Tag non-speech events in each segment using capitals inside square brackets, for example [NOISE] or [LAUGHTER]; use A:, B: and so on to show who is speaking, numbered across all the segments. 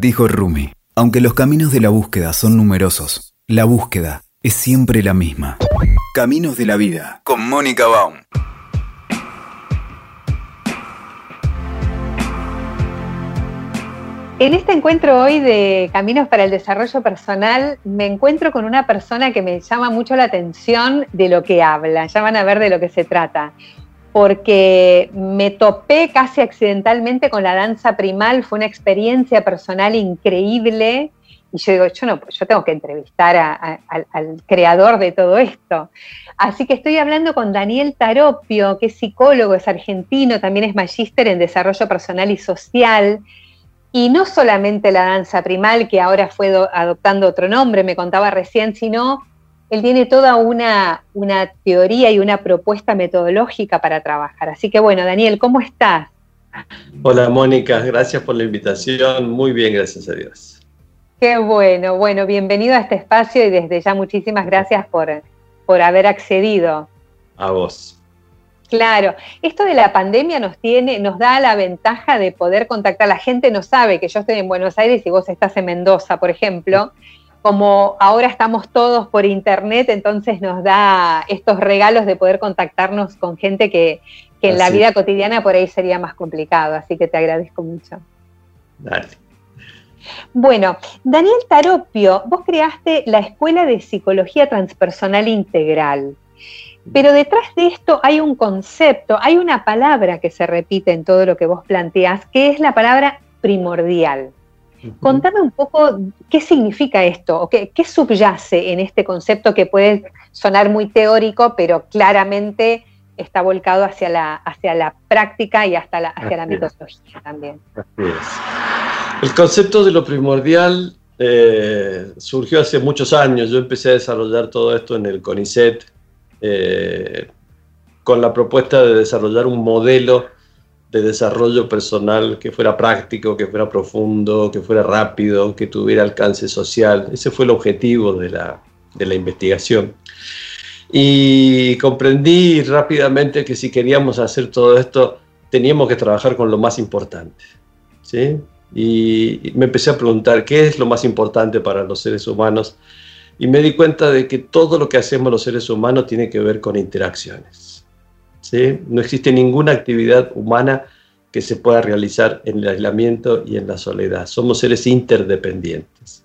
A: Dijo Rumi, aunque los caminos de la búsqueda son numerosos, la búsqueda es siempre la misma. Caminos de la vida, con Mónica Baum.
B: En este encuentro hoy de Caminos para el Desarrollo Personal, me encuentro con una persona que me llama mucho la atención de lo que habla. Ya van a ver de lo que se trata porque me topé casi accidentalmente con la danza primal, fue una experiencia personal increíble. Y yo digo, yo, no, yo tengo que entrevistar al creador de todo esto. Así que estoy hablando con Daniel Taropio, que es psicólogo, es argentino, también es magíster en desarrollo personal y social. Y no solamente la danza primal, que ahora fue adoptando otro nombre, me contaba recién, sino él tiene toda una, una teoría y una propuesta metodológica para trabajar. Así que bueno, Daniel, ¿cómo estás?
C: Hola Mónica, gracias por la invitación. Muy bien, gracias a Dios.
B: Qué bueno, bueno, bienvenido a este espacio y desde ya muchísimas gracias por, por haber accedido.
C: A vos.
B: Claro, esto de la pandemia nos tiene, nos da la ventaja de poder contactar. La gente no sabe que yo estoy en Buenos Aires y vos estás en Mendoza, por ejemplo como ahora estamos todos por internet, entonces nos da estos regalos de poder contactarnos con gente que, en la vida cotidiana por ahí sería más complicado, así que te agradezco mucho. Dale. Bueno, Daniel Taropio, vos creaste la Escuela de Psicología Transpersonal Integral, pero detrás de esto hay un concepto, hay una palabra que se repite en todo lo que vos planteás, que es la palabra primordial. Contame un poco qué significa esto, o qué, subyace en este concepto que puede sonar muy teórico, pero claramente está volcado hacia la, hacia la práctica y hasta la, hacia la metodología también.
C: El concepto de lo primordial eh, surgió hace muchos años. Yo empecé a desarrollar todo esto en el CONICET eh, con la propuesta de desarrollar un modelo de desarrollo personal que fuera práctico, que fuera profundo, que fuera rápido, que tuviera alcance social. Ese fue el objetivo de la, de la investigación. Y comprendí rápidamente que si queríamos hacer todo esto, teníamos que trabajar con lo más importante. ¿sí? Y me empecé a preguntar, ¿qué es lo más importante para los seres humanos? Y me di cuenta de que todo lo que hacemos los seres humanos tiene que ver con interacciones. No existe ninguna actividad humana que se pueda realizar en el aislamiento y en la soledad. Somos seres interdependientes.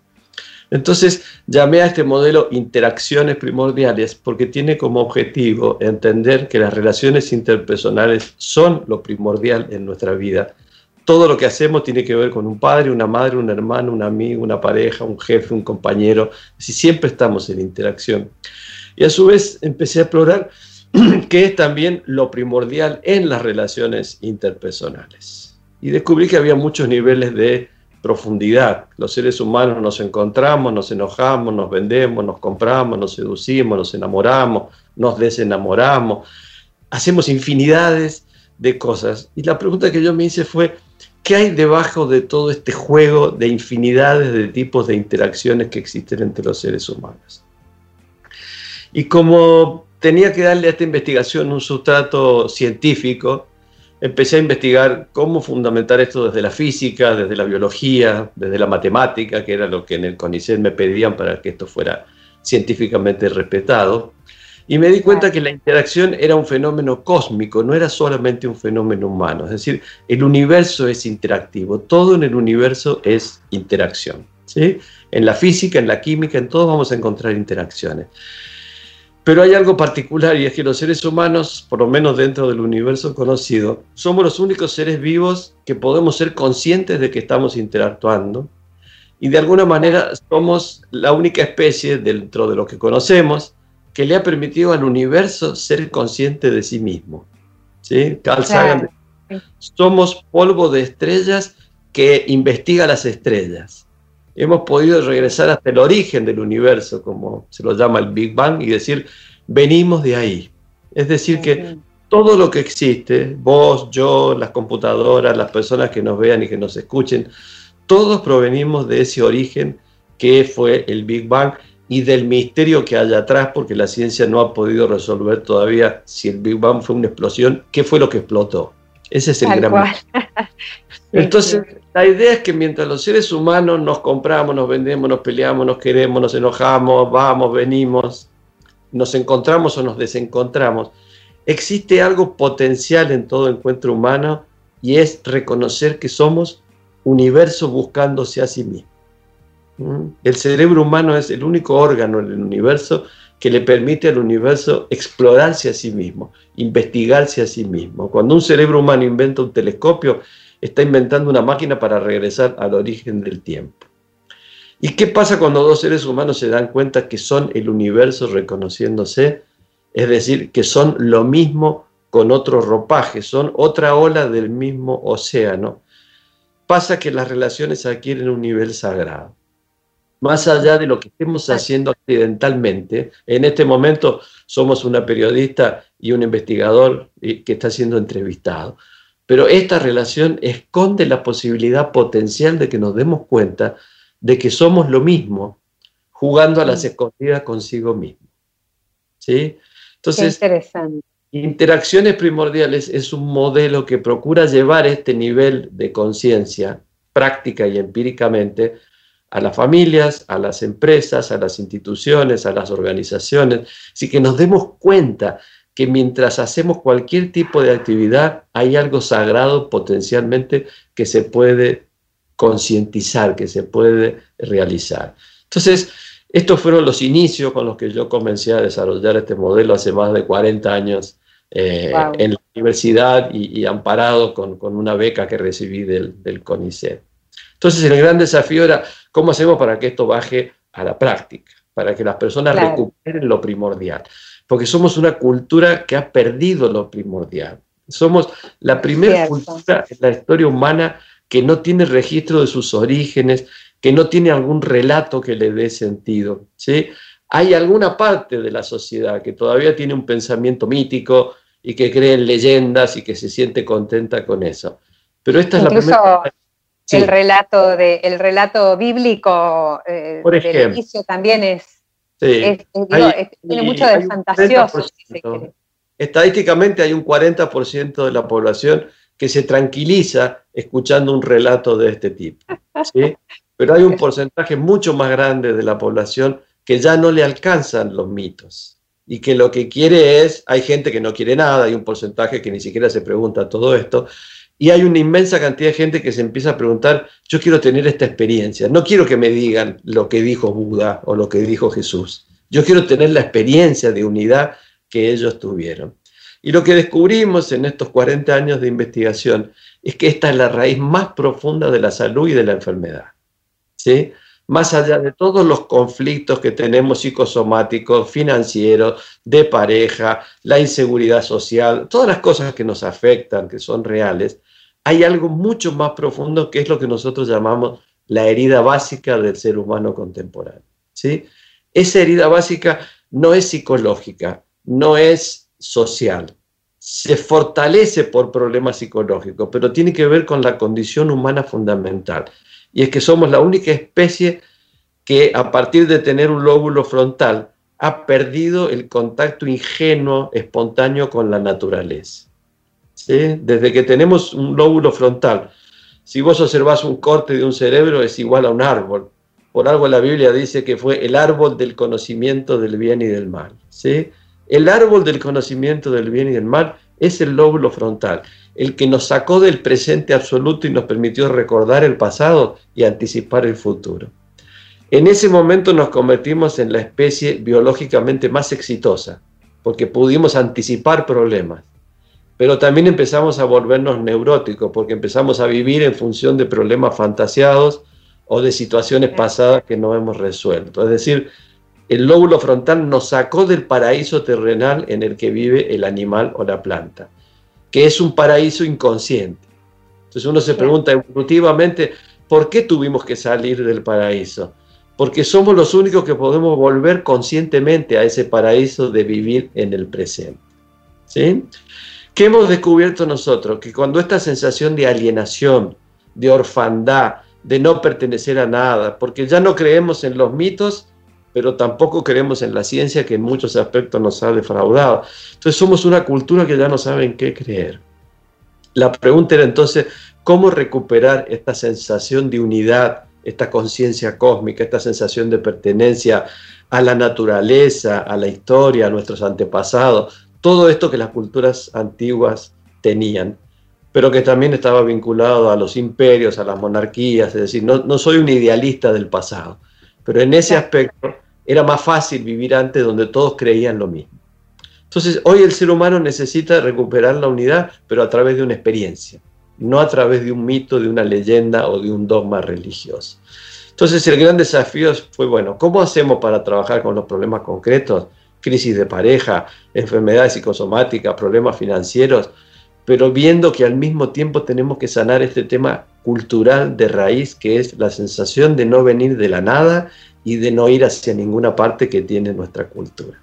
C: Entonces llamé a este modelo interacciones primordiales porque tiene como objetivo entender que las relaciones interpersonales son lo primordial en nuestra vida. Todo lo que hacemos tiene que ver con un padre, una madre, un hermano, un amigo, una pareja, un jefe, un compañero. Si siempre estamos en interacción. Y a su vez empecé a explorar [CLEARS THROAT] que es también lo primordial en las relaciones interpersonales. Y descubrí que había muchos niveles de profundidad. Los seres humanos nos encontramos, nos enojamos, nos vendemos, nos compramos, nos seducimos, nos enamoramos, nos desenamoramos, hacemos infinidades de cosas. Y la pregunta que yo me hice fue, ¿qué hay debajo de todo este juego de infinidades de tipos de interacciones que existen entre los seres humanos? Y como tenía que darle a esta investigación un sustrato científico. Empecé a investigar cómo fundamentar esto desde la física, desde la biología, desde la matemática, que era lo que en el CONICET me pedían para que esto fuera científicamente respetado. Y me di cuenta que la interacción era un fenómeno cósmico, no era solamente un fenómeno humano. Es decir, el universo es interactivo, todo en el universo es interacción. ¿sí? En la física, en la química, en todo vamos a encontrar interacciones. Pero hay algo particular y es que los seres humanos, por lo menos dentro del universo conocido, somos los únicos seres vivos que podemos ser conscientes de que estamos interactuando y de alguna manera somos la única especie dentro de lo que conocemos que le ha permitido al universo ser consciente de sí mismo. ¿Sí? Carl Sagan, somos polvo de estrellas que investiga las estrellas hemos podido regresar hasta el origen del universo, como se lo llama el Big Bang, y decir, venimos de ahí. Es decir, que todo lo que existe, vos, yo, las computadoras, las personas que nos vean y que nos escuchen, todos provenimos de ese origen que fue el Big Bang y del misterio que hay atrás, porque la ciencia no ha podido resolver todavía si el Big Bang fue una explosión, qué fue lo que explotó. Ese es el gran. [LAUGHS] Entonces, la idea es que mientras los seres humanos nos compramos, nos vendemos, nos peleamos, nos queremos, nos enojamos, vamos, venimos, nos encontramos o nos desencontramos, existe algo potencial en todo encuentro humano y es reconocer que somos universo buscándose a sí mismo. ¿Mm? El cerebro humano es el único órgano en el universo que le permite al universo explorarse a sí mismo, investigarse a sí mismo. Cuando un cerebro humano inventa un telescopio, está inventando una máquina para regresar al origen del tiempo. ¿Y qué pasa cuando dos seres humanos se dan cuenta que son el universo reconociéndose? Es decir, que son lo mismo con otro ropaje, son otra ola del mismo océano. Pasa que las relaciones adquieren un nivel sagrado más allá de lo que estemos haciendo accidentalmente. En este momento somos una periodista y un investigador que está siendo entrevistado. Pero esta relación esconde la posibilidad potencial de que nos demos cuenta de que somos lo mismo, jugando a las escondidas consigo mismo. ¿Sí? Entonces, interacciones primordiales es un modelo que procura llevar este nivel de conciencia práctica y empíricamente a las familias, a las empresas, a las instituciones, a las organizaciones, así que nos demos cuenta que mientras hacemos cualquier tipo de actividad hay algo sagrado potencialmente que se puede concientizar, que se puede realizar. Entonces, estos fueron los inicios con los que yo comencé a desarrollar este modelo hace más de 40 años eh, en la universidad y, amparado con, una beca que recibí del, del CONICET. Entonces, el gran desafío era ¿Cómo hacemos para que esto baje a la práctica? Para que las personas recuperen lo primordial. Porque somos una cultura que ha perdido lo primordial. Somos la primera cultura en la historia humana que no tiene registro de sus orígenes, que no tiene algún relato que le dé sentido. ¿sí? Hay alguna parte de la sociedad que todavía tiene un pensamiento mítico y que cree en leyendas y que se siente contenta con eso. Pero esta es la primera
B: el, relato de, el relato bíblico eh, Por del inicio también es, tiene mucho de fantasioso.
C: Estadísticamente hay un 40% de la población que se tranquiliza escuchando un relato de este tipo. Pero hay un porcentaje mucho más grande de la población que ya no le alcanzan los mitos y que lo que quiere es, hay gente que no quiere nada, hay un porcentaje que ni siquiera se pregunta todo esto, y hay una inmensa cantidad de gente que se empieza a preguntar, yo quiero tener esta experiencia, no quiero que me digan lo que dijo Buda o lo que dijo Jesús, yo quiero tener la experiencia de unidad que ellos tuvieron. Y lo que descubrimos en estos 40 años de investigación es que esta es la raíz más profunda de la salud y de la enfermedad. ¿sí? Más allá de todos los conflictos que tenemos psicosomáticos, financieros, de pareja, la inseguridad social, todas las cosas que nos afectan, que son reales, hay algo mucho más profundo que es lo que nosotros llamamos la herida básica del ser humano contemporáneo. ¿sí? Esa herida básica no es psicológica, no es social, se fortalece por problemas psicológicos, pero tiene que ver con la condición humana fundamental. Y es que somos la única especie que a partir de tener un lóbulo frontal ha perdido el contacto ingenuo, espontáneo con la naturaleza. Desde que tenemos un lóbulo frontal, si vos observás un corte de un cerebro es igual a un árbol. Por algo la Biblia dice que fue el árbol del conocimiento del bien y del mal. ¿sí? El árbol del conocimiento del bien y del mal es el lóbulo frontal, el que nos sacó del presente absoluto y nos permitió recordar el pasado y anticipar el futuro. En ese momento nos convertimos en la especie biológicamente más exitosa, porque pudimos anticipar problemas pero también empezamos a volvernos neuróticos porque empezamos a vivir en función de problemas fantaseados o de situaciones pasadas que no hemos resuelto. Es decir, el lóbulo frontal nos sacó del paraíso terrenal en el que vive el animal o la planta, que es un paraíso inconsciente. Entonces uno se pregunta evolutivamente, ¿por qué tuvimos que salir del paraíso? Porque somos los únicos que podemos volver conscientemente a ese paraíso de vivir en el presente. ¿Sí? ¿Qué hemos descubierto nosotros? Que cuando esta sensación de alienación, de orfandad, de no pertenecer a nada, porque ya no creemos en los mitos, pero tampoco creemos en la ciencia que en muchos aspectos nos ha defraudado. Entonces somos una cultura que ya no sabe en qué creer. la pregunta era entonces, ¿cómo recuperar esta sensación de unidad, esta conciencia cósmica, esta sensación de pertenencia a la naturaleza, a la historia, a nuestros antepasados? Todo esto que las culturas antiguas tenían, pero que también estaba vinculado a los imperios, a las monarquías, es decir, no, no soy un idealista del pasado, pero en ese aspecto era más fácil vivir antes donde todos creían lo mismo. Entonces, hoy el ser humano necesita recuperar la unidad, pero a través de una experiencia, no a través de un mito, de una leyenda o de un dogma religioso. Entonces, el gran desafío fue, bueno, ¿cómo hacemos para trabajar con los problemas concretos? Crisis de pareja, enfermedades psicosomáticas, problemas financieros, pero viendo que al mismo tiempo tenemos que sanar este tema cultural de raíz, que es la sensación de no venir de la nada y de no ir hacia ninguna parte que tiene nuestra cultura.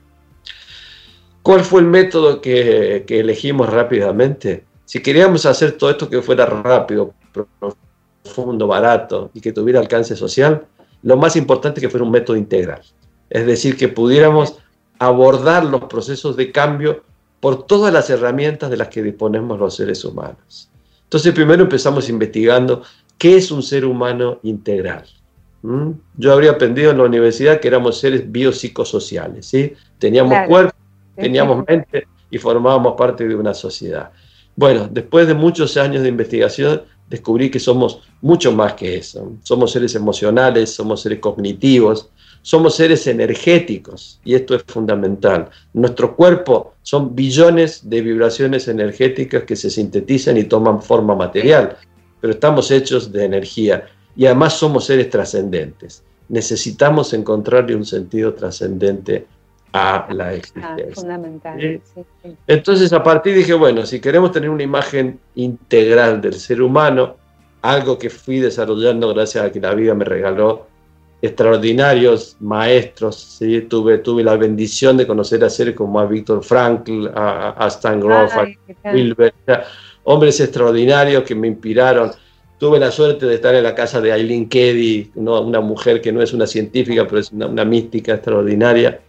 C: ¿Cuál fue el método que, elegimos rápidamente? Si queríamos hacer todo esto que fuera rápido, profundo, barato y que tuviera alcance social, lo más importante es que fuera un método integral. Es decir, que pudiéramos abordar los procesos de cambio por todas las herramientas de las que disponemos los seres humanos. Entonces, primero empezamos investigando qué es un ser humano integral. ¿Mm? Yo habría aprendido en la universidad que éramos seres biopsicosociales, ¿sí? Teníamos cuerpo, teníamos mente y formábamos parte de una sociedad. Bueno, después de muchos años de investigación, descubrí que somos mucho más que eso. Somos seres emocionales, somos seres cognitivos, somos seres energéticos, y esto es fundamental. Nuestro cuerpo son billones de vibraciones energéticas que se sintetizan y toman forma material, pero estamos hechos de energía y además somos seres trascendentes. Necesitamos encontrarle un sentido trascendente a la ah, existencia. fundamental. Entonces, a partir dije, bueno, si queremos tener una imagen integral del ser humano, algo que fui desarrollando gracias a que la vida me regaló extraordinarios maestros, ¿sí? tuve, tuve la bendición de conocer a seres como a Víctor Frankl, a, Stan Grof, a Wilber, hombres extraordinarios que me inspiraron. Tuve la suerte de estar en la casa de Aileen Keddy, una mujer que no es una científica, pero es una mística extraordinaria.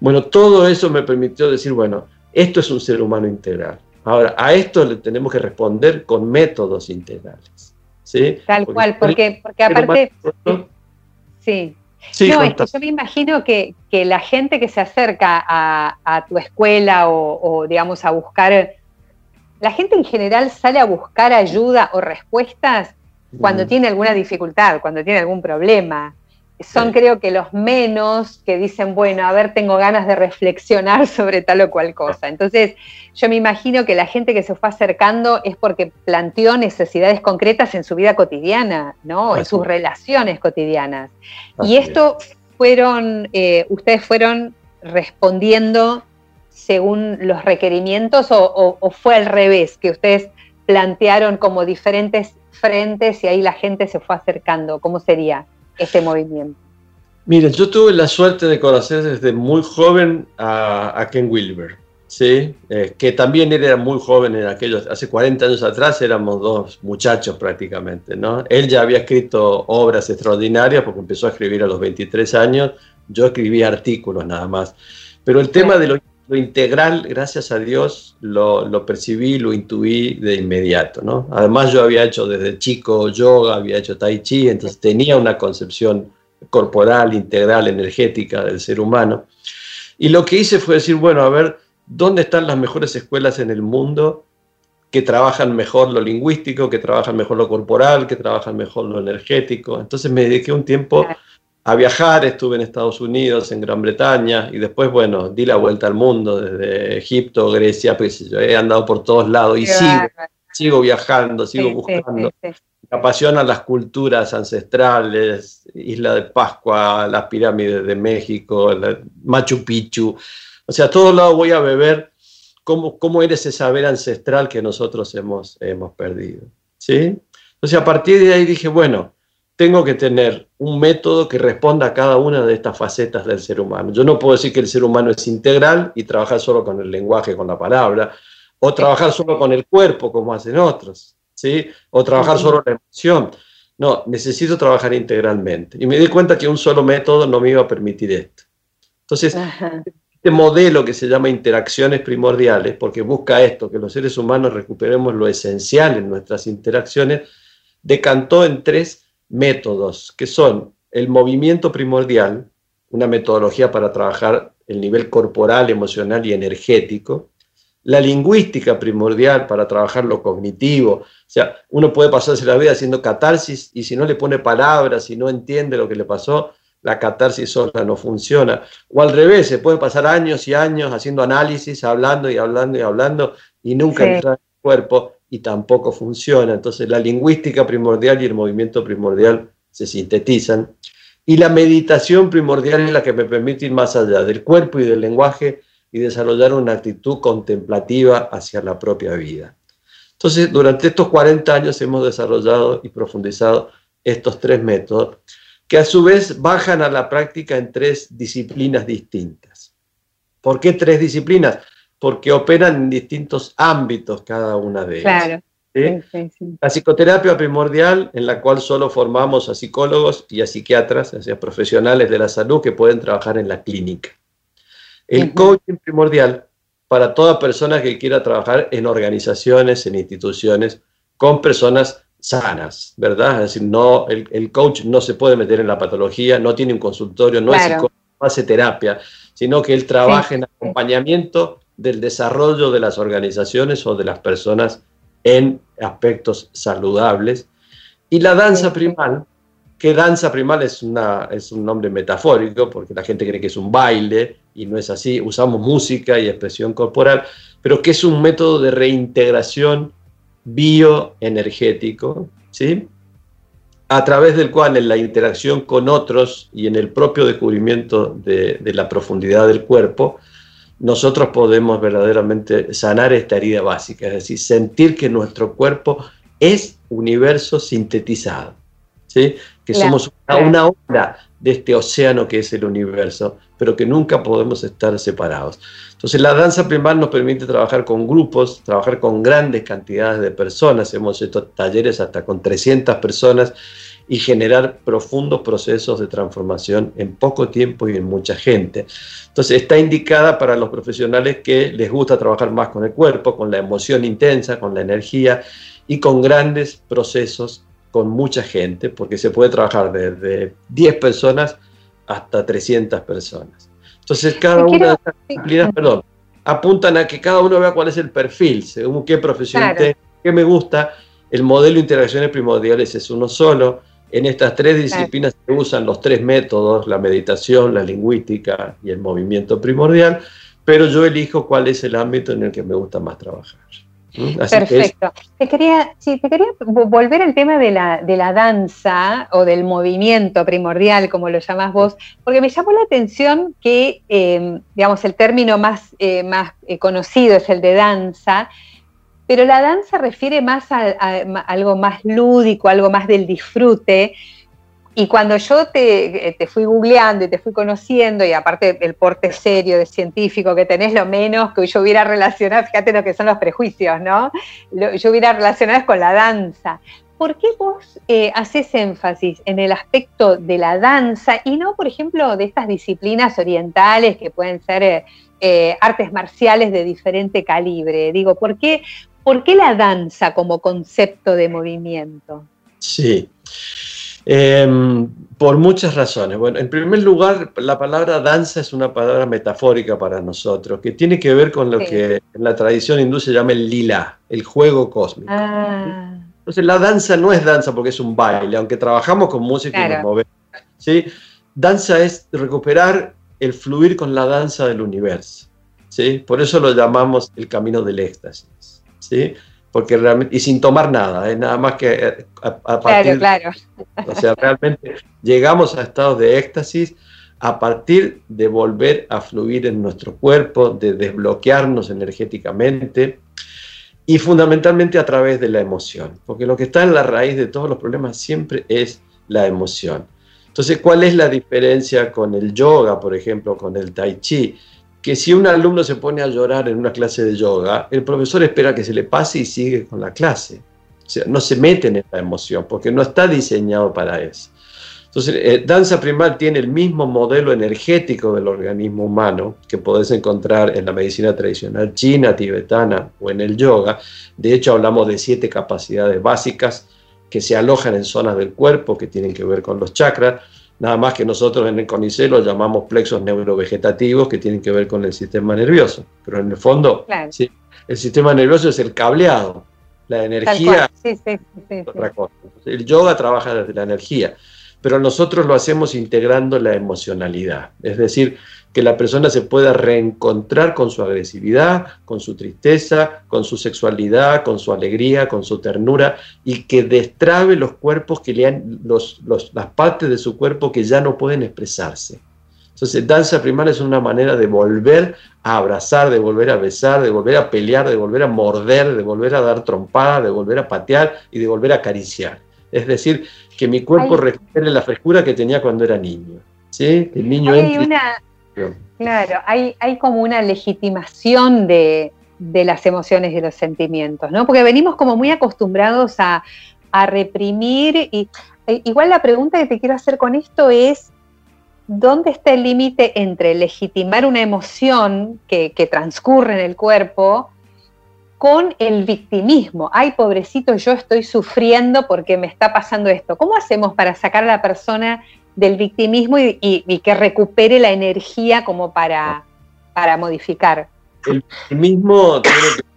C: Bueno, todo eso me permitió decir, bueno, esto es un ser humano integral. Ahora, a esto le tenemos que responder con métodos integrales. ¿sí?
B: Tal cual, porque, porque aparte... Sí. sí no, es que yo me imagino que, la gente que se acerca a, tu escuela o, digamos, a buscar... La gente en general sale a buscar ayuda o respuestas cuando mm. tiene alguna dificultad, cuando tiene algún problema son creo que los menos que dicen, bueno, a ver, tengo ganas de reflexionar [LAUGHS] sobre tal o cual cosa. Entonces, yo me imagino que la gente que se fue acercando es porque planteó necesidades concretas en su vida cotidiana, ¿no? En sus relaciones cotidianas. y esto fueron, eh, ustedes fueron respondiendo según los requerimientos o, o fue al revés, que ustedes plantearon como diferentes frentes y ahí la gente se fue acercando. ¿Cómo sería? Este movimiento?
C: Miren, yo tuve la suerte de conocer desde muy joven a, Ken Wilber, ¿sí? Eh, que también era muy joven en aquellos, hace 40 años atrás éramos dos muchachos prácticamente, ¿no? Él ya había escrito obras extraordinarias porque empezó a escribir a los 23 años, yo escribí artículos nada más, pero el tema de lo, integral, gracias a Dios, lo, lo, percibí, lo intuí de inmediato, ¿no? Además yo había hecho desde chico yoga, había hecho tai chi, entonces tenía una concepción corporal, integral, energética del ser humano. Y lo que hice fue decir, bueno, a ver, ¿dónde están las mejores escuelas en el mundo que trabajan mejor lo lingüístico, que trabajan mejor lo corporal, que trabajan mejor lo energético? Entonces me dediqué un tiempo a viajar, estuve en Estados Unidos, en Gran Bretaña, y después, bueno, di la vuelta al mundo, desde Egipto, Grecia, pues yo he andado por todos lados y sigo, sigo viajando, sigo buscando me apasionan las culturas ancestrales, Isla de Pascua, las pirámides de México, Machu Picchu. O sea, a todos lados voy a beber cómo, cómo era ese saber ancestral que nosotros hemos, hemos perdido. ¿sí? Entonces, a partir de ahí dije, bueno, tengo que tener un método que responda a cada una de estas facetas del ser humano. Yo no puedo decir que el ser humano es integral y trabajar solo con el lenguaje, con la palabra, o trabajar solo con el cuerpo, como hacen otros. ¿sí? O trabajar solo la emoción. No, necesito trabajar integralmente. Y me di cuenta que un solo método no me iba a permitir esto. Entonces, este modelo que se llama interacciones primordiales, porque busca esto, que los seres humanos recuperemos lo esencial en nuestras interacciones, decantó en tres métodos, que son el movimiento primordial, una metodología para trabajar el nivel corporal, emocional y energético, la lingüística primordial para trabajar lo cognitivo, o sea, uno puede pasarse la vida haciendo catarsis y si no le pone palabras, si no entiende lo que le pasó, la catarsis sola no funciona. O al revés, se pueden pasar años y años haciendo análisis, hablando y hablando y hablando y nunca entra en el cuerpo y tampoco funciona. Entonces la lingüística primordial y el movimiento primordial se sintetizan. Y la meditación primordial es la que me permite ir más allá del cuerpo y del lenguaje y desarrollar una actitud contemplativa hacia la propia vida. Entonces, durante estos 40 años hemos desarrollado y profundizado estos tres métodos que a su vez bajan a la práctica en tres disciplinas distintas. ¿Por qué tres disciplinas? Porque operan en distintos ámbitos cada una de ellas. Claro. La psicoterapia primordial, en la cual solo formamos a psicólogos y a psiquiatras, a profesionales de la salud que pueden trabajar en la clínica. El coaching primordial, para toda persona que quiera trabajar en organizaciones, en instituciones, con personas sanas, ¿verdad? Es decir, no, el, coach no se puede meter en la patología, no tiene un consultorio, no es psicólogo, no hace terapia, sino que él trabaja en acompañamiento del desarrollo de las organizaciones o de las personas en aspectos saludables. Y la danza primal, que danza primal es, una, es un nombre metafórico, porque la gente cree que es un baile, y no es así, usamos música y expresión corporal, pero que es un método de reintegración bioenergético, ¿sí? a través del cual en la interacción con otros y en el propio descubrimiento de, la profundidad del cuerpo, nosotros podemos verdaderamente sanar esta herida básica, es decir, sentir que nuestro cuerpo es universo sintetizado, ¿sí? que somos una, una de este océano que es el universo, pero que nunca podemos estar separados. Entonces la danza primal nos permite trabajar con grupos, trabajar con grandes cantidades de personas, hemos hecho talleres hasta con 300 personas y generar profundos procesos de transformación en poco tiempo y en mucha gente. Entonces está indicada para los profesionales que les gusta trabajar más con el cuerpo, con la emoción intensa, con la energía y con grandes procesos con mucha gente, porque se puede trabajar desde 10 personas hasta 300 personas. Entonces, cada una de estas disciplinas, perdón, apuntan a que cada uno vea cuál es el perfil, según qué profesión tengo, qué me gusta. El modelo de interacciones primordiales es uno solo. En estas tres disciplinas se usan los tres métodos, la meditación, la lingüística y el movimiento primordial, pero yo elijo cuál es el ámbito en el que me gusta más trabajar.
B: Perfecto. Te quería, sí, te quería volver al tema de la, de la danza o del movimiento primordial, como lo llamás vos, porque me llamó la atención que, em, digamos, el término más, eh, más eh, conocido es el de danza, pero la danza refiere más a, algo más lúdico, algo más del disfrute, y cuando yo te, fui googleando y te fui conociendo, y aparte el porte serio de científico que tenés, lo menos que yo hubiera relacionado, fíjate lo que son los prejuicios, ¿no? yo hubiera relacionado con la danza. ¿Por qué vos eh, haces énfasis en el aspecto de la danza y no, por ejemplo, de estas disciplinas orientales que pueden ser eh, eh, artes marciales de diferente calibre? Digo, ¿por qué, ¿por qué la danza como concepto de movimiento?
C: Sí. Em, por muchas razones. Bueno, en primer lugar, la palabra danza es una palabra metafórica para nosotros, que tiene que ver con lo que en la tradición hindú se llama el lila, el juego cósmico. Ah. Entonces, la danza no es danza porque es un baile, aunque trabajamos con música y nos movemos. ¿sí? Danza es recuperar el fluir con la danza del universo. ¿sí? Por eso lo llamamos el camino del éxtasis. ¿Sí? porque realmente, y sin tomar nada, es nada más que eh, a, partir, claro, claro. O sea, realmente llegamos a estados de éxtasis a partir de volver a fluir en nuestro cuerpo, de desbloquearnos energéticamente y fundamentalmente a través de la emoción, porque lo que está en la raíz de todos los problemas siempre es la emoción. Entonces, ¿cuál es la diferencia con el yoga, por ejemplo, con el tai chi? Que si un alumno se pone a llorar en una clase de yoga, el profesor espera que se le pase y sigue con la clase. O sea, no se mete en esta emoción porque no está diseñado para eso. Entonces, eh, danza primal tiene el mismo modelo energético del organismo humano que podés encontrar en la medicina tradicional china, tibetana o en el yoga. De hecho, hablamos de siete capacidades básicas que se alojan en zonas del cuerpo que tienen que ver con los chakras. Nada más que nosotros en el CONICET lo llamamos plexos neurovegetativos que tienen que ver con el sistema nervioso. Pero en el fondo, el sistema nervioso es el cableado. La energía sí, sí, sí, otra cosa. El yoga trabaja desde la energía pero nosotros lo hacemos integrando la emocionalidad, es decir, que la persona se pueda reencontrar con su agresividad, con su tristeza, con su sexualidad, con su alegría, con su ternura y que destrabe los cuerpos que le han, las partes de su cuerpo que ya no pueden expresarse. Entonces, danza primaria es una manera de volver a abrazar, de volver a besar, de volver a pelear, de volver a morder, de volver a dar trompada, de volver a patear y de volver a acariciar. Es decir, que mi cuerpo recupere la frescura que tenía cuando era niño. ¿sí?
B: El niño una, Claro, hay, como una legitimación de, las emociones y de los sentimientos, ¿no? Porque venimos como muy acostumbrados a, reprimir y e, igual la pregunta que te quiero hacer con esto es, ¿dónde está el límite entre legitimar una emoción que, que transcurre en el cuerpo con el victimismo. Ay, pobrecito, yo estoy sufriendo porque me está pasando esto. ¿Cómo hacemos para sacar a la persona del victimismo y, que recupere la energía como para, para modificar?
C: El victimismo tiene que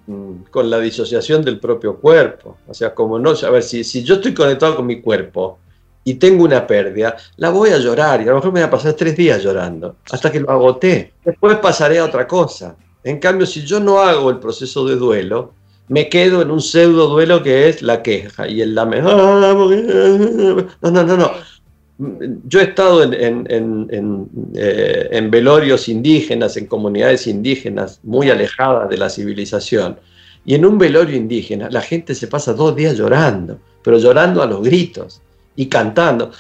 C: con la disociación del propio cuerpo. O sea, como no, a ver, si, si yo estoy conectado con mi cuerpo y tengo una pérdida, la voy a llorar y a lo mejor me voy a pasar tres días llorando hasta que lo agoté. Después pasaré a otra cosa. En cambio, si yo no hago el proceso de duelo, me quedo en un pseudo duelo que es la queja y el lame. No, no, no, no. Yo he estado en, eh, en, velorios indígenas, en comunidades indígenas muy alejadas de la civilización. Y en un velorio indígena la gente se pasa dos días llorando, pero llorando a los gritos y cantando.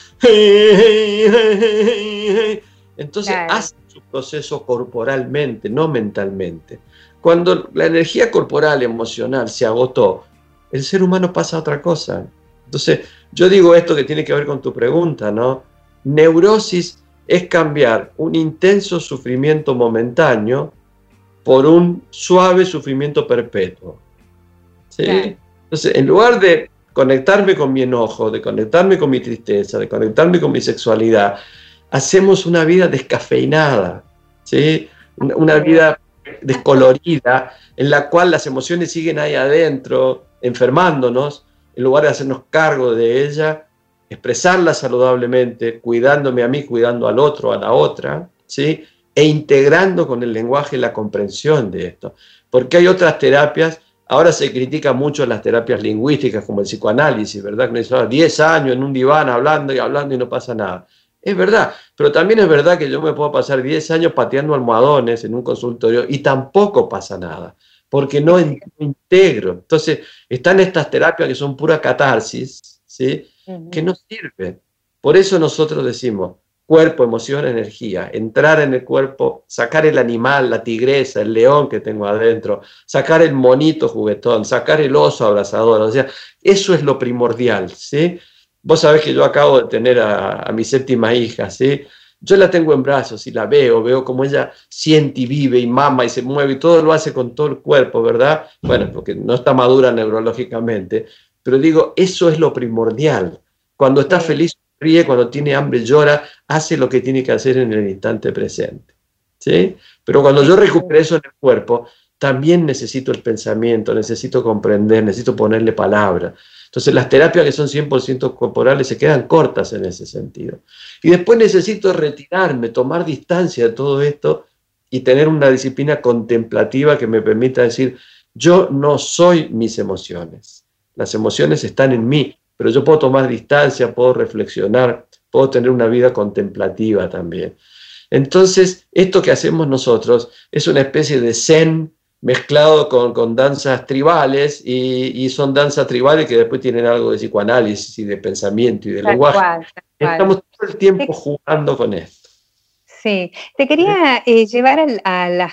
C: Entonces hace proceso corporalmente, no mentalmente. Cuando la energía corporal, emocional se agotó, el ser humano pasa a otra cosa. Entonces, yo digo esto que tiene que ver con tu pregunta, ¿no? Neurosis es cambiar un intenso sufrimiento momentáneo por un suave sufrimiento perpetuo. ¿Sí? Entonces, en lugar de conectarme con mi enojo, de conectarme con mi tristeza, de conectarme con mi sexualidad, hacemos una vida descafeinada, ¿sí? una vida descolorida, en la cual las emociones siguen ahí adentro, enfermándonos, en lugar de hacernos cargo de ella, expresarla saludablemente, cuidándome a mí, cuidando al otro, a la otra, ¿sí? e integrando con el lenguaje la comprensión de esto. Porque hay otras terapias, ahora se critica mucho las terapias lingüísticas como el psicoanálisis, ¿verdad? Que uno 10 años en un diván hablando y hablando y no pasa nada. Es verdad, pero también es verdad que yo me puedo pasar 10 años pateando almohadones en un consultorio y tampoco pasa nada, porque no, integro. Entonces, están estas terapias que son pura catarsis, ¿sí? que no sirven. Por eso nosotros decimos, cuerpo, emoción, energía, entrar en el cuerpo, sacar el animal, la tigresa, el león que tengo adentro, sacar el monito juguetón, sacar el oso abrazador, o sea, eso es lo primordial, ¿sí? Vos sabés que yo acabo de tener a, mi séptima hija, ¿sí? Yo la tengo en brazos y la veo, veo cómo ella siente y vive y mama y se mueve y todo lo hace con todo el cuerpo, ¿verdad? Bueno, porque no está madura neurológicamente, pero digo, eso es lo primordial. Cuando está feliz, ríe, cuando tiene hambre, llora, hace lo que tiene que hacer en el instante presente. ¿sí? Pero cuando yo recupero eso en el cuerpo, también necesito el pensamiento, necesito comprender, necesito ponerle palabra. Entonces las terapias que son 100% corporales se quedan cortas en ese sentido. Y después necesito retirarme, tomar distancia de todo esto y tener una disciplina contemplativa que me permita decir, yo no soy mis emociones. Las emociones están en mí, pero yo puedo tomar distancia, puedo reflexionar, puedo tener una vida contemplativa también. Entonces, esto que hacemos nosotros es una especie de zen mezclado con, danzas tribales y, son danzas tribales que después tienen algo de psicoanálisis y de pensamiento y de lenguaje. Estamos todo el tiempo jugando con esto.
B: Sí, te quería eh, llevar a,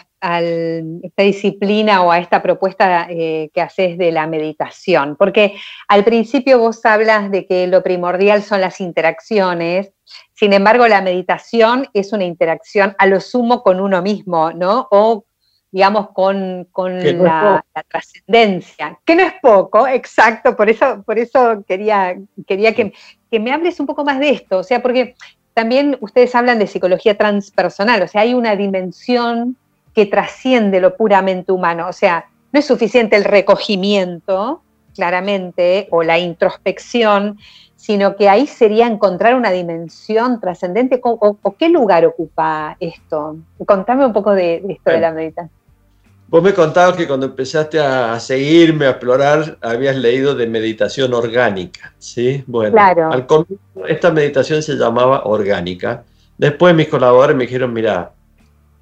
B: esta disciplina o a esta propuesta eh, que haces de la meditación? Porque al principio vos hablas de que lo primordial son las interacciones, sin embargo la meditación es una interacción a lo sumo con uno mismo, ¿no? O digamos, con, la, trascendencia, que no es poco, exacto, por eso, por eso quería, quería que, que, me hables un poco más de esto, o sea, porque también ustedes hablan de psicología transpersonal, o sea, hay una dimensión que trasciende lo puramente humano, o sea, no es suficiente el recogimiento, claramente, o la introspección, sino que ahí sería encontrar una dimensión trascendente. O, qué lugar ocupa esto? Contame un poco de, esto de la meditación.
C: Vos me contabas que cuando empezaste a, seguirme, a explorar, habías leído de meditación orgánica, ¿sí? Bueno, claro. al comienzo esta meditación se llamaba orgánica. Después mis colaboradores me dijeron, mira,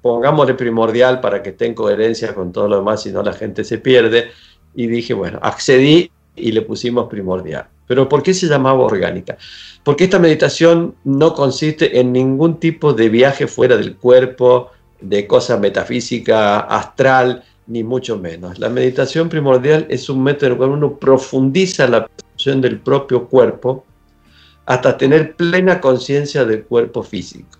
C: pongámosle primordial para que esté en coherencia con todo lo demás, si no la gente se pierde. Y dije, bueno, accedí y le pusimos primordial. Pero ¿por qué se llamaba orgánica? Porque esta meditación no consiste en ningún tipo de viaje fuera del cuerpo, de cosa metafísica, astral, ni mucho menos. La meditación primordial es un método en el cual uno profundiza la percepción del propio cuerpo hasta tener plena conciencia del cuerpo físico.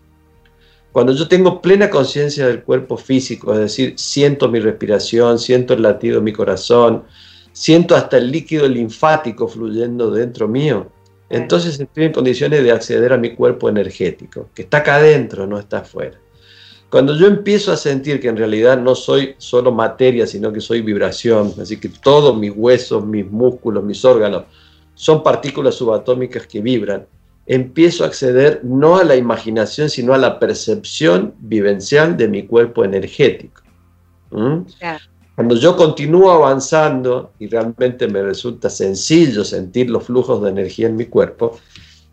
C: Cuando yo tengo plena conciencia del cuerpo físico, es decir, siento mi respiración, siento el latido de mi corazón, siento hasta el líquido linfático fluyendo dentro mío, entonces estoy en condiciones de acceder a mi cuerpo energético, que está acá adentro, no está afuera. Cuando yo empiezo a sentir que en realidad no soy solo materia, sino que soy vibración, así que todos mis huesos, mis músculos, mis órganos son partículas subatómicas que vibran, empiezo a acceder no a la imaginación, sino a la percepción vivencial de mi cuerpo energético. ¿Mm? Cuando yo continúo avanzando y realmente me resulta sencillo sentir los flujos de energía en mi cuerpo,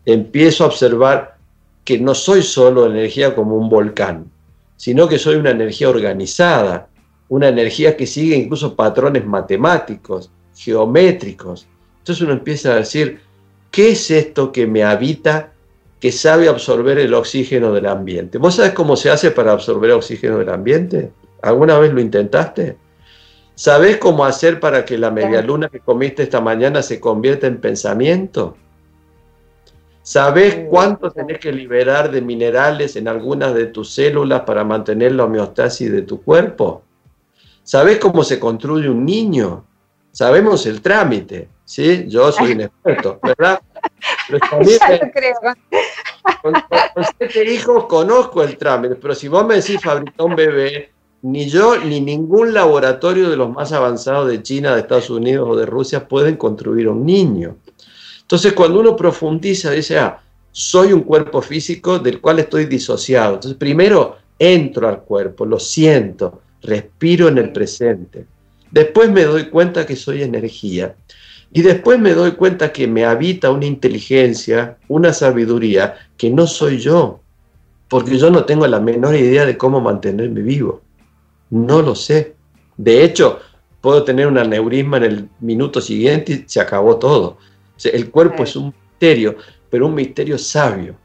C: empiezo a observar que no soy solo energía como un volcán, sino que soy una energía organizada, una energía que sigue incluso patrones matemáticos, geométricos. Entonces uno empieza a decir, ¿qué es esto que me habita, que sabe absorber el oxígeno del ambiente? ¿Vos sabés cómo se hace para absorber oxígeno del ambiente? ¿Alguna vez lo intentaste? ¿Sabés cómo hacer para que la media luna que comiste esta mañana se convierta en pensamiento? ¿Sabes cuánto tenés que liberar de minerales en algunas de tus células para mantener la homeostasis de tu cuerpo? ¿Sabes cómo se construye un niño? Sabemos el trámite, ¿sí? Yo soy un experto, [LAUGHS] ¿verdad? Pero también, ya creo. Con, siete hijos conozco el trámite, pero si vos me decís fabricar un bebé, ni yo ni ningún laboratorio de los más avanzados de China, de Estados Unidos o de Rusia pueden construir un niño. Entonces, cuando uno profundiza, dice, ah, soy un cuerpo físico del cual estoy disociado. Entonces, primero entro al cuerpo, lo siento, respiro en el presente. Después me doy cuenta que soy energía. Y después me doy cuenta que me habita una inteligencia, una sabiduría que no soy yo, porque yo no tengo la menor idea de cómo mantenerme vivo. No lo sé. De hecho, puedo tener un aneurisma en el minuto siguiente y se acabó todo el cuerpo es un misterio, pero un misterio sabio.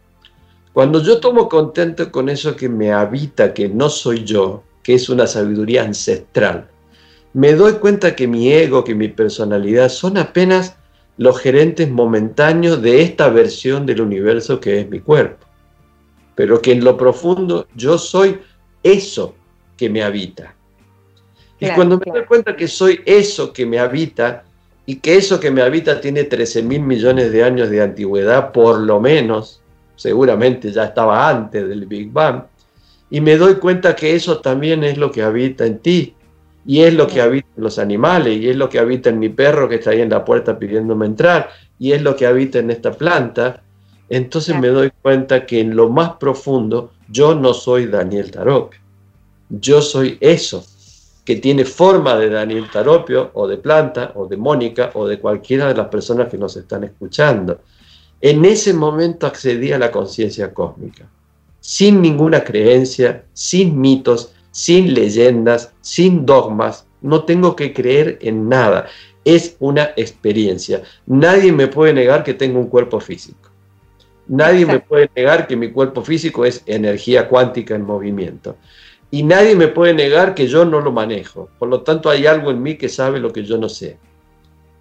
C: Cuando yo tomo contento con eso que me habita, que no soy yo, que es una sabiduría ancestral, me doy cuenta que mi ego, que mi personalidad son apenas los gerentes momentáneos de esta versión del universo que es mi cuerpo. Pero que en lo profundo yo soy eso que me habita. y cuando me doy cuenta que soy eso que me habita, y que eso que me habita tiene 13 mil millones de años de antigüedad, por lo menos, seguramente ya estaba antes del Big Bang, y me doy cuenta que eso también es lo que habita en ti, y es lo que habita en los animales, y es lo que habita en mi perro que está ahí en la puerta pidiéndome entrar, y es lo que habita en esta planta, entonces me doy cuenta que en lo más profundo yo no soy Daniel Taropio, yo soy eso que tiene forma de Daniel Taropio o de Planta o de Mónica o de cualquiera de las personas que nos están escuchando. En ese momento accedí a la conciencia cósmica, sin ninguna creencia, sin mitos, sin leyendas, sin dogmas, no tengo que creer en nada, es una experiencia. Nadie me puede negar que tengo un cuerpo físico. Nadie me puede negar que mi cuerpo físico es energía cuántica en movimiento. Y nadie me puede negar que yo no lo manejo. Por lo tanto, hay algo en mí que sabe lo que yo no sé.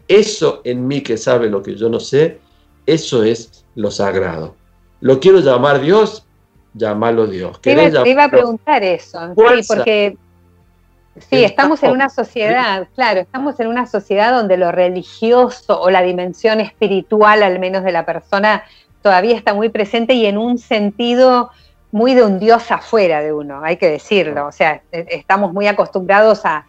C: Eso en mí que sabe lo que yo no sé, eso es lo sagrado. ¿Lo quiero llamar Dios? Llámalo Dios.
B: Te iba, a preguntar eso, sí, porque sí, estamos en una sociedad, claro, estamos en una sociedad donde lo religioso o la dimensión espiritual, al menos de la persona, todavía está muy presente y en un sentido muy de un Dios afuera de uno, hay que decirlo. O sea, e, estamos muy acostumbrados a,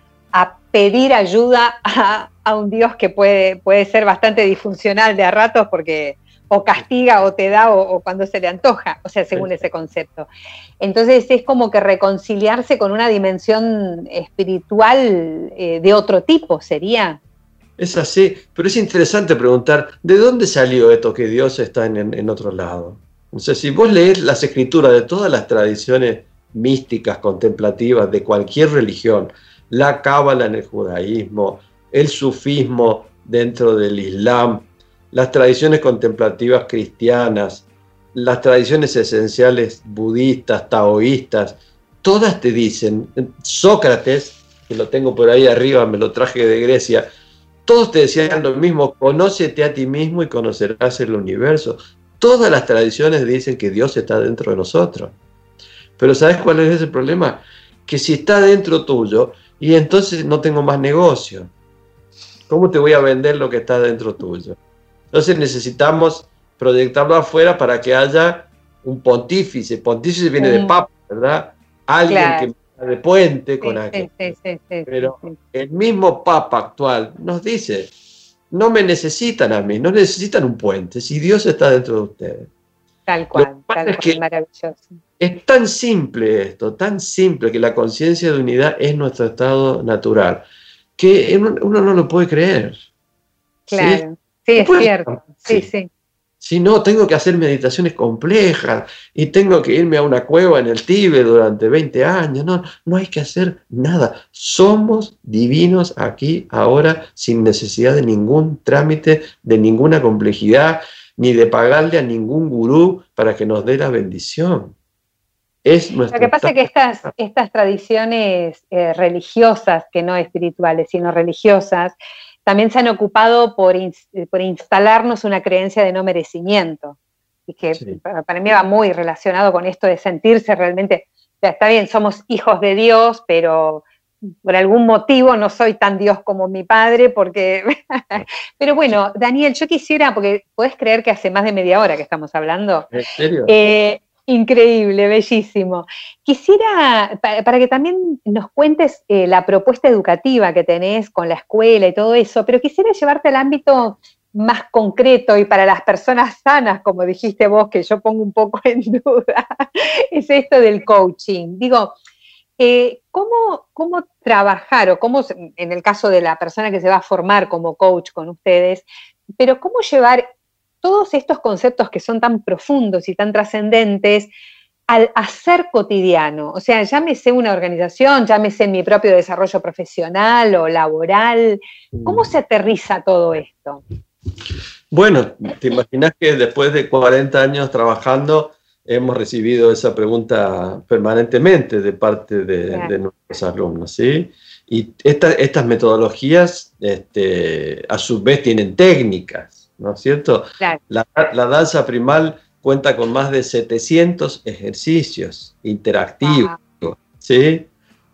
B: pedir ayuda a, un Dios que puede, puede ser bastante disfuncional de a ratos porque o castiga o te da o, cuando se le antoja, o sea, según ese concepto. Entonces es como que reconciliarse con una dimensión espiritual eh, de otro tipo sería.
C: Es así, pero es interesante preguntar, ¿de dónde salió esto que Dios está en, en otro lado? O sea, si vos lees las escrituras de todas las tradiciones místicas, contemplativas, de cualquier religión, la cábala en el judaísmo, el sufismo dentro del islam, las tradiciones contemplativas cristianas, las tradiciones esenciales budistas, taoístas, todas te dicen, Sócrates, que lo tengo por ahí arriba, me lo traje de Grecia, todos te decían lo mismo, conócete a ti mismo y conocerás el universo. Todas las tradiciones dicen que Dios está dentro de nosotros. Pero ¿sabes cuál es el problema? Que si está dentro tuyo, y entonces no tengo más negocio. ¿Cómo te voy a vender lo que está dentro tuyo? Entonces necesitamos proyectarlo afuera para que haya un pontífice. Pontífice viene de papa, ¿verdad? Alguien que de puente con aquel. Pero el mismo papa actual nos dice, no me necesitan a mí, no necesitan un puente, si Dios está dentro de ustedes.
B: Tal cual, tal es cual, maravilloso.
C: Es tan simple esto, tan simple que la conciencia de unidad es nuestro estado natural, que uno, no lo puede creer.
B: Claro, sí, es cierto, sí, sí.
C: Si no, tengo que hacer meditaciones complejas y tengo que irme a una cueva en el Tíbet durante 20 años. No, no hay que hacer nada. Somos divinos aquí, ahora, sin necesidad de ningún trámite, de ninguna complejidad, ni de pagarle a ningún gurú para que nos dé la bendición.
B: Es Lo que pasa es que estas, estas tradiciones eh, religiosas, que no espirituales, sino religiosas, también se han ocupado por, por instalarnos una creencia de no merecimiento, y que para, mí va muy relacionado con esto de sentirse realmente, está bien, somos hijos de Dios, pero por algún motivo no soy tan Dios como mi padre, porque... [LAUGHS] pero bueno, Daniel, yo quisiera, porque puedes creer que hace más de media hora que estamos hablando.
C: ¿En serio?
B: Eh, Increíble, bellísimo. Quisiera, para, que también nos cuentes eh, la propuesta educativa que tenés con la escuela y todo eso, pero quisiera llevarte al ámbito más concreto y para las personas sanas, como dijiste vos, que yo pongo un poco [LAUGHS] en duda, es esto del coaching. Digo, eh, ¿cómo, ¿cómo trabajar o cómo, en el caso de la persona que se va a formar como coach con ustedes, pero cómo llevar todos estos conceptos que son tan profundos y tan trascendentes al hacer cotidiano. O sea, llámese una organización, llámese mi propio desarrollo profesional o laboral. ¿Cómo se aterriza todo esto?
C: Bueno, te imaginas que después de 40 años trabajando hemos recibido esa pregunta permanentemente de parte de, nuestros alumnos, ¿sí? Y estas metodologías, este, a su vez, tienen técnicas. ¿No es cierto? La, danza primal cuenta con más de 700 ejercicios interactivos, ¿sí?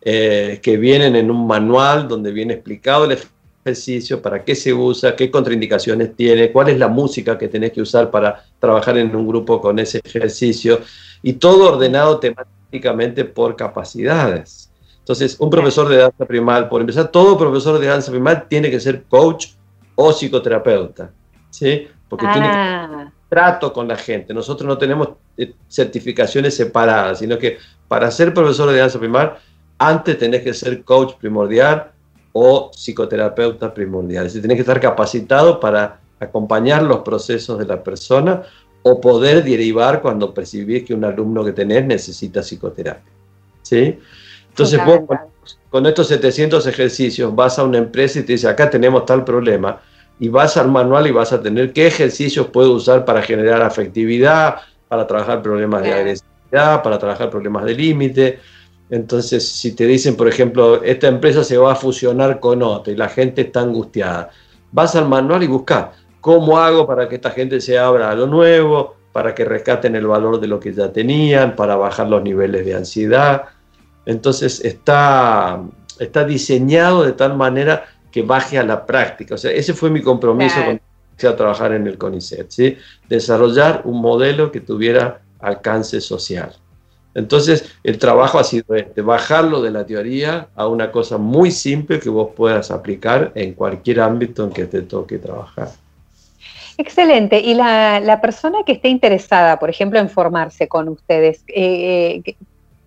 C: Eh, que vienen en un manual donde viene explicado el ejercicio, para qué se usa, qué contraindicaciones tiene, cuál es la música que tenés que usar para trabajar en un grupo con ese ejercicio, y todo ordenado temáticamente por capacidades. Entonces, un profesor de danza primal, por empezar, todo profesor de danza primal tiene que ser coach o psicoterapeuta. ¿Sí? Porque tiene ah. trato con la gente. Nosotros no tenemos eh, certificaciones separadas, sino que para ser profesor de danza primal, antes tenés que ser coach primordial o psicoterapeuta primordial. Es decir, tenés que estar capacitado para acompañar los procesos de la persona o poder derivar cuando percibís que un alumno que tenés necesita psicoterapia. ¿sí? Entonces vos con, con, estos 700 ejercicios vas a una empresa y te dice, acá tenemos tal problema y vas al manual y vas a tener qué ejercicios puedo usar para generar afectividad, para trabajar problemas de agresividad, para trabajar problemas de límite. Entonces, si te dicen, por ejemplo, esta empresa se va a fusionar con otra y la gente está angustiada, vas al manual y buscas cómo hago para que esta gente se abra a lo nuevo, para que rescaten el valor de lo que ya tenían, para bajar los niveles de ansiedad. Entonces, está, está diseñado de tal manera que baje a la práctica. O sea, ese fue mi compromiso cuando empecé a trabajar en el CONICET, ¿sí? desarrollar un modelo que tuviera alcance social. Entonces, el trabajo ha sido este, bajarlo de la teoría a una cosa muy simple que vos puedas aplicar en cualquier ámbito en que te toque trabajar.
B: Excelente. Y la, persona que esté interesada, por ejemplo, en formarse con ustedes, eh, eh,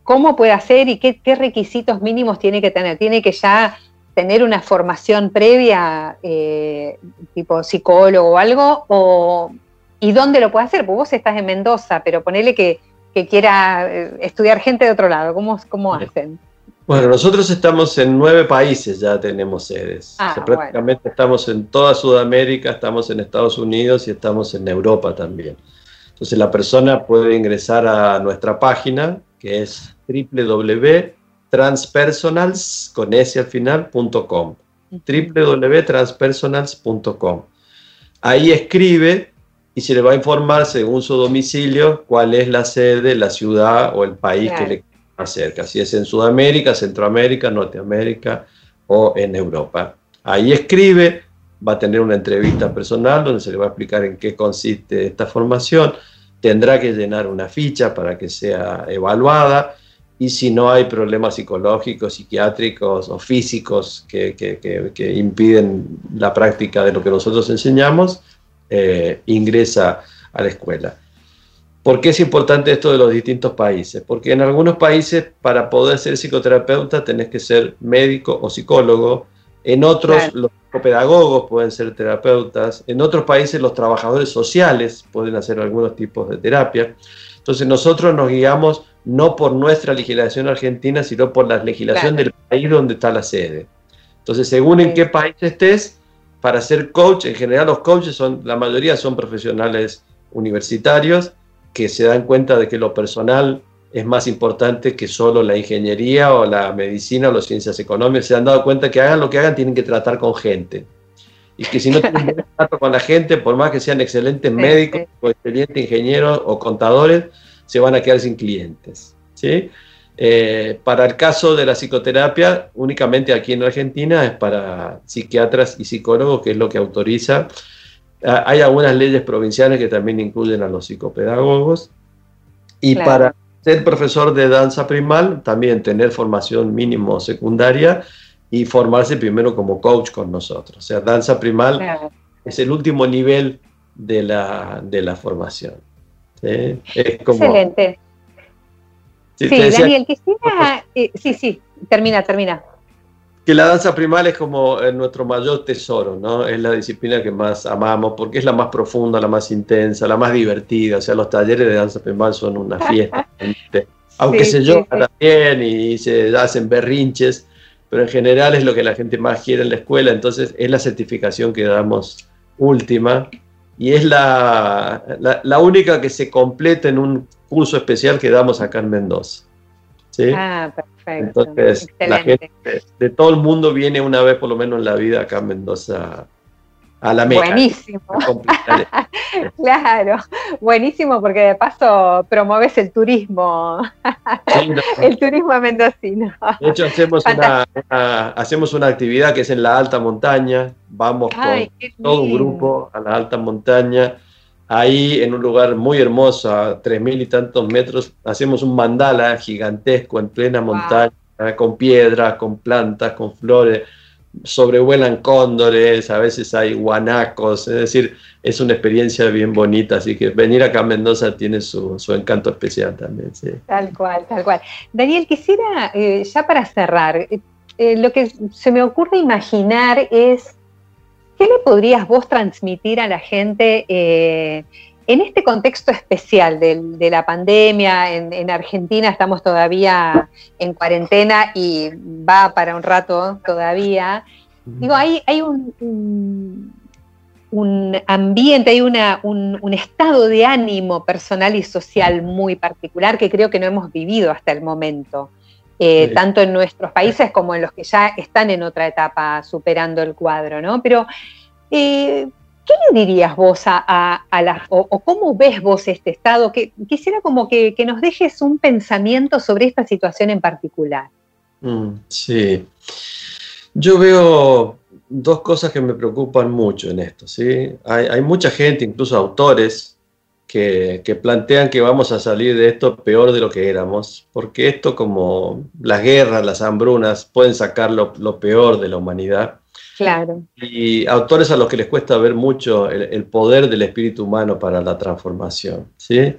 B: ¿cómo puede hacer y qué, requisitos mínimos tiene que tener? ¿Tiene que ya tener una formación previa, eh, tipo psicólogo o algo? ¿Y dónde lo puede hacer? Porque vos estás en Mendoza, pero ponele que que quiera eh, estudiar gente de otro lado? ¿Cómo, cómo hacen?
C: Bueno, nosotros estamos en nueve países, ya tenemos sedes. Ah, prácticamente estamos en toda Sudamérica, estamos en Estados Unidos y estamos en Europa también. Entonces la persona puede ingresar a nuestra página, que es www.transpersonals, con S al final, www.transpersonals.com. Ahí escribe y se le va a informar según su domicilio cuál es la sede, la ciudad o el país que le acerca, si es en Sudamérica, Centroamérica, Norteamérica o en Europa. Ahí escribe, va a tener una entrevista personal donde se le va a explicar en qué consiste esta formación, tendrá que llenar una ficha para que sea evaluada y si no hay problemas psicológicos, psiquiátricos o físicos que, que, que impiden la práctica de lo que nosotros enseñamos, eh, ingresa a la escuela. ¿Por qué es importante esto de los distintos países? Porque en algunos países para poder ser psicoterapeuta tenés que ser médico o psicólogo, en otros los pedagogos pueden ser terapeutas, en otros países los trabajadores sociales pueden hacer algunos tipos de terapia. Entonces nosotros nos guiamos no por nuestra legislación argentina, sino por la legislación del país donde está la sede. Entonces, según en qué país estés, para ser coach, en general los coaches son, la mayoría son profesionales universitarios que se dan cuenta de que lo personal es más importante que solo la ingeniería o la medicina o las ciencias económicas. Se han dado cuenta que hagan lo que hagan, tienen que tratar con gente. Y que si no tienen [LAUGHS] trato con la gente, por más que sean excelentes médicos o excelentes ingenieros o contadores, se van a quedar sin clientes. ¿sí? Eh, para el caso de la psicoterapia, únicamente aquí en Argentina es para psiquiatras y psicólogos, que es lo que autoriza. Ah, hay algunas leyes provinciales que también incluyen a los psicopedagogos. Y para ser profesor de danza primal, también tener formación mínimo secundaria y formarse primero como coach con nosotros. O sea, danza primal es el último nivel de la, de la formación.
B: Excelente. Sí, Daniel, quisiera... Eh, sí, sí, termina, termina.
C: Que la danza primal es como eh, nuestro mayor tesoro, ¿no? Es la disciplina que más amamos porque es la más profunda, la más intensa, la más divertida. O sea, los talleres de danza primal son una fiesta. [LAUGHS] Aunque se llora bien y se hacen berrinches, pero en general es lo que la gente más quiere en la escuela. Entonces es la certificación que damos última y es la, la, única que se completa en un curso especial que damos acá en Mendoza. ¿sí? Ah, perfecto. Entonces, la gente de todo el mundo viene una vez por lo menos en la vida acá en Mendoza a la Meca.
B: Buenísimo. [LAUGHS] claro, buenísimo porque de paso promueves el turismo, [LAUGHS] el turismo mendocino.
C: De hecho, hacemos una, hacemos una actividad que es en la alta montaña, vamos con todo un grupo a la alta montaña. Ahí en un lugar muy hermoso, a tres mil y tantos metros, hacemos un mandala gigantesco en plena montaña, con piedras, con plantas, con flores sobrevuelan cóndores, a veces hay guanacos, es decir, es una experiencia bien bonita, así que venir acá a Mendoza tiene su, encanto especial también.
B: Tal cual, tal cual. Daniel, quisiera, eh, ya para cerrar, eh, eh, lo que se me ocurre imaginar es, ¿qué le podrías vos transmitir a la gente en este contexto especial de, la pandemia, en, Argentina estamos todavía en cuarentena y va para un rato todavía. Digo, hay, hay un, un, ambiente, hay una, un, estado de ánimo personal y social muy particular que creo que no hemos vivido hasta el momento. eh, tanto en nuestros países como en los que ya están en otra etapa superando el cuadro, ¿no? Pero, eh, ¿qué le dirías vos a, a, o, cómo ves vos este estado? Que, quisiera como que, nos dejes un pensamiento sobre esta situación en particular.
C: Mm, sí. Yo veo dos cosas que me preocupan mucho en esto, ¿sí? Hay, hay mucha gente, incluso autores, que, plantean que vamos a salir de esto peor de lo que éramos, porque esto como las guerras, las hambrunas, pueden sacar lo, peor de la humanidad.
B: Claro.
C: Y autores a los que les cuesta ver mucho el, poder del espíritu humano para la transformación. ¿sí?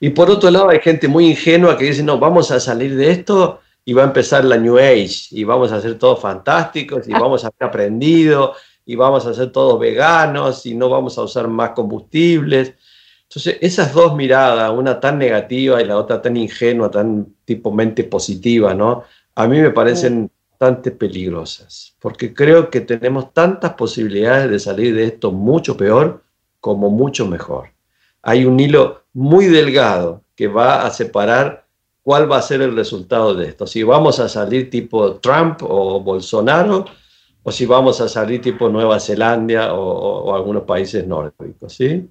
C: Y por otro lado hay gente muy ingenua que dice, no, vamos a salir de esto y va a empezar la New Age y vamos a ser todos fantásticos y vamos a haber aprendido y vamos a ser todos veganos y no vamos a usar más combustibles. Entonces, esas dos miradas, una tan negativa y la otra tan ingenua, tan tipo mente positiva, ¿no? A mí me parecen bastante peligrosas, porque creo que tenemos tantas posibilidades de salir de esto mucho peor como mucho mejor. Hay un hilo muy delgado que va a separar cuál va a ser el resultado de esto. Si vamos a salir tipo Trump o Bolsonaro, o si vamos a salir tipo Nueva Zelanda o, o algunos países nórdicos, ¿sí?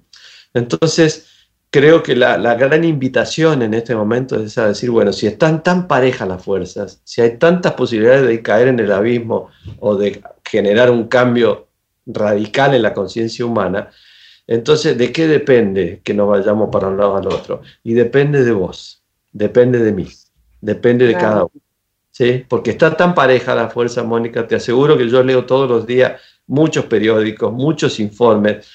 C: Entonces, creo que la, gran invitación en este momento es a decir, bueno, si están tan parejas las fuerzas, si hay tantas posibilidades de caer en el abismo o de generar un cambio radical en la conciencia humana, entonces, ¿de qué depende que nos vayamos para un lado al otro? Y depende de vos, depende de mí, depende de cada uno. ¿sí? Porque está tan pareja la fuerza, Mónica, te aseguro que yo leo todos los días muchos periódicos, muchos informes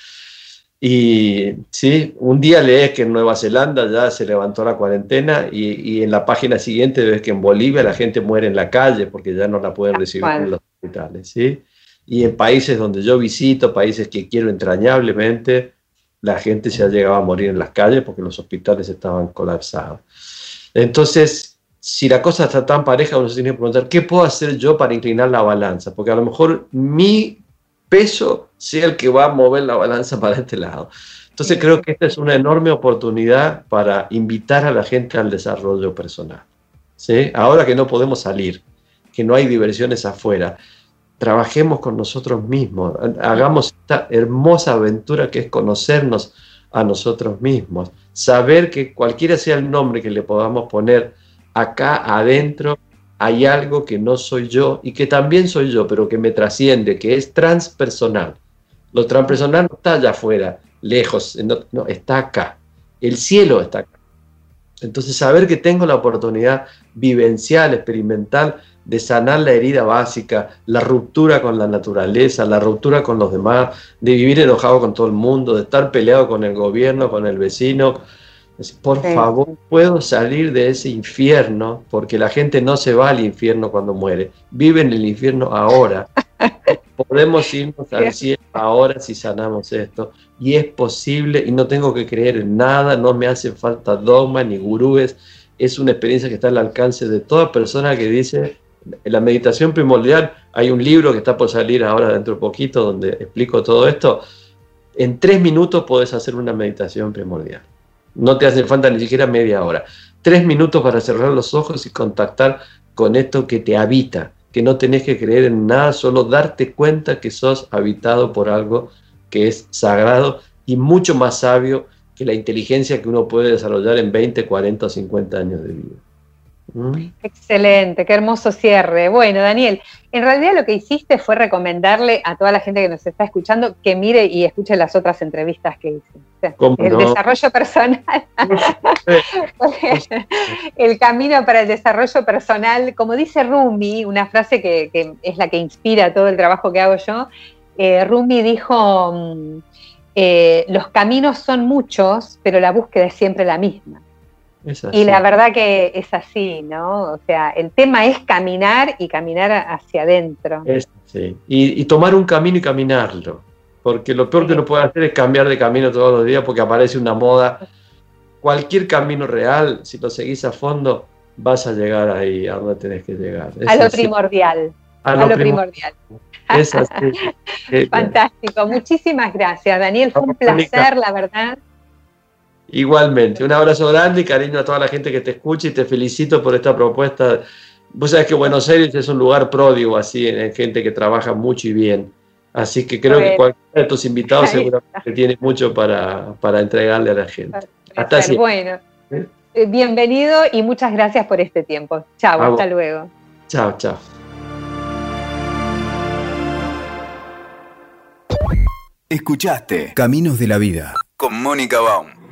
C: y sí, un día lees que en Nueva Zelanda ya se levantó la cuarentena y, en la página siguiente ves que en Bolivia la gente muere en la calle porque ya no la pueden recibir en los hospitales. ¿sí? Y en países donde yo visito, países que quiero entrañablemente, la gente se ha llegado a morir en las calles porque los hospitales estaban colapsados. Entonces, si la cosa está tan pareja, uno se tiene que preguntar, ¿qué puedo hacer yo para inclinar la balanza? Porque a lo mejor mi peso sea el que va a mover la balanza [LAUGHS] para este lado. Entonces creo que esta es una enorme oportunidad para invitar a la gente al desarrollo personal. ¿sí? Ahora que no podemos salir, que no hay diversiones afuera, trabajemos con nosotros mismos, hagamos esta hermosa aventura que es conocernos a nosotros mismos, saber que cualquiera sea el nombre que le podamos poner acá adentro, hay algo que no soy yo y que también soy yo, pero que me trasciende, que es transpersonal. Lo transpersonal no está allá afuera, lejos, no, está acá. El cielo está acá. Entonces, saber que tengo la oportunidad vivencial, experimental, de sanar la herida básica, la ruptura con la naturaleza, la ruptura con los demás, de vivir enojado con todo el mundo, de estar peleado con el gobierno, con el vecino, por favor, puedo salir de ese infierno, porque la gente no se va al infierno cuando muere, vive en el infierno ahora. [LAUGHS] Podemos irnos al cielo ahora si sanamos esto. Y es posible, y no tengo que creer en nada, no me hace falta dogma ni gurúes. Es una experiencia que está al alcance de toda persona que dice, en la meditación primordial, hay un libro que está por salir ahora dentro de poquito donde explico todo esto. En tres minutos puedes hacer una meditación primordial. No te hace falta ni siquiera media hora. Tres minutos para cerrar los ojos y contactar con esto que te habita, que no tenés que creer en nada, solo darte cuenta que sos habitado por algo que es sagrado y mucho más sabio que la inteligencia que uno puede desarrollar en 20, 40 o 50 años de vida.
B: ¿Mm? Excelente, qué hermoso cierre. Bueno, Daniel, en realidad lo que hiciste fue recomendarle a toda la gente que nos está escuchando que mire y escuche las otras entrevistas que hice. el desarrollo personal, [LAUGHS] el camino para el desarrollo personal, como dice Rumi, una frase que, es la que inspira todo el trabajo que hago yo, eh, Rumi dijo, mm, eh, los caminos son muchos, pero la búsqueda es siempre la misma. Y la verdad que es así, ¿no? O sea, el tema es caminar y caminar hacia adentro.
C: sí. y, tomar un camino y caminarlo. Porque lo peor que uno puede hacer es cambiar de camino todos los días porque aparece una moda. Cualquier camino real, si lo seguís a fondo, vas a llegar ahí, a donde tenés que llegar.
B: a lo primordial. A, lo, primordial. Es así. [LAUGHS] Fantástico. Muchísimas gracias, Daniel. Fue un placer, la verdad.
C: Igualmente, un abrazo grande y cariño a toda la gente que te escucha y te felicito por esta propuesta vos sabés que Buenos Aires es un lugar pródigo, así, en gente que trabaja mucho y bien. Así que creo que cualquiera de tus invitados seguramente tiene mucho para, entregarle a la gente.
B: Hasta siempre. Bueno, ¿Eh? Eh, bienvenido y muchas gracias por este tiempo. Chao, hasta luego.
C: Chao, chao.
A: Escuchaste Caminos de la Vida con Mónica Baum.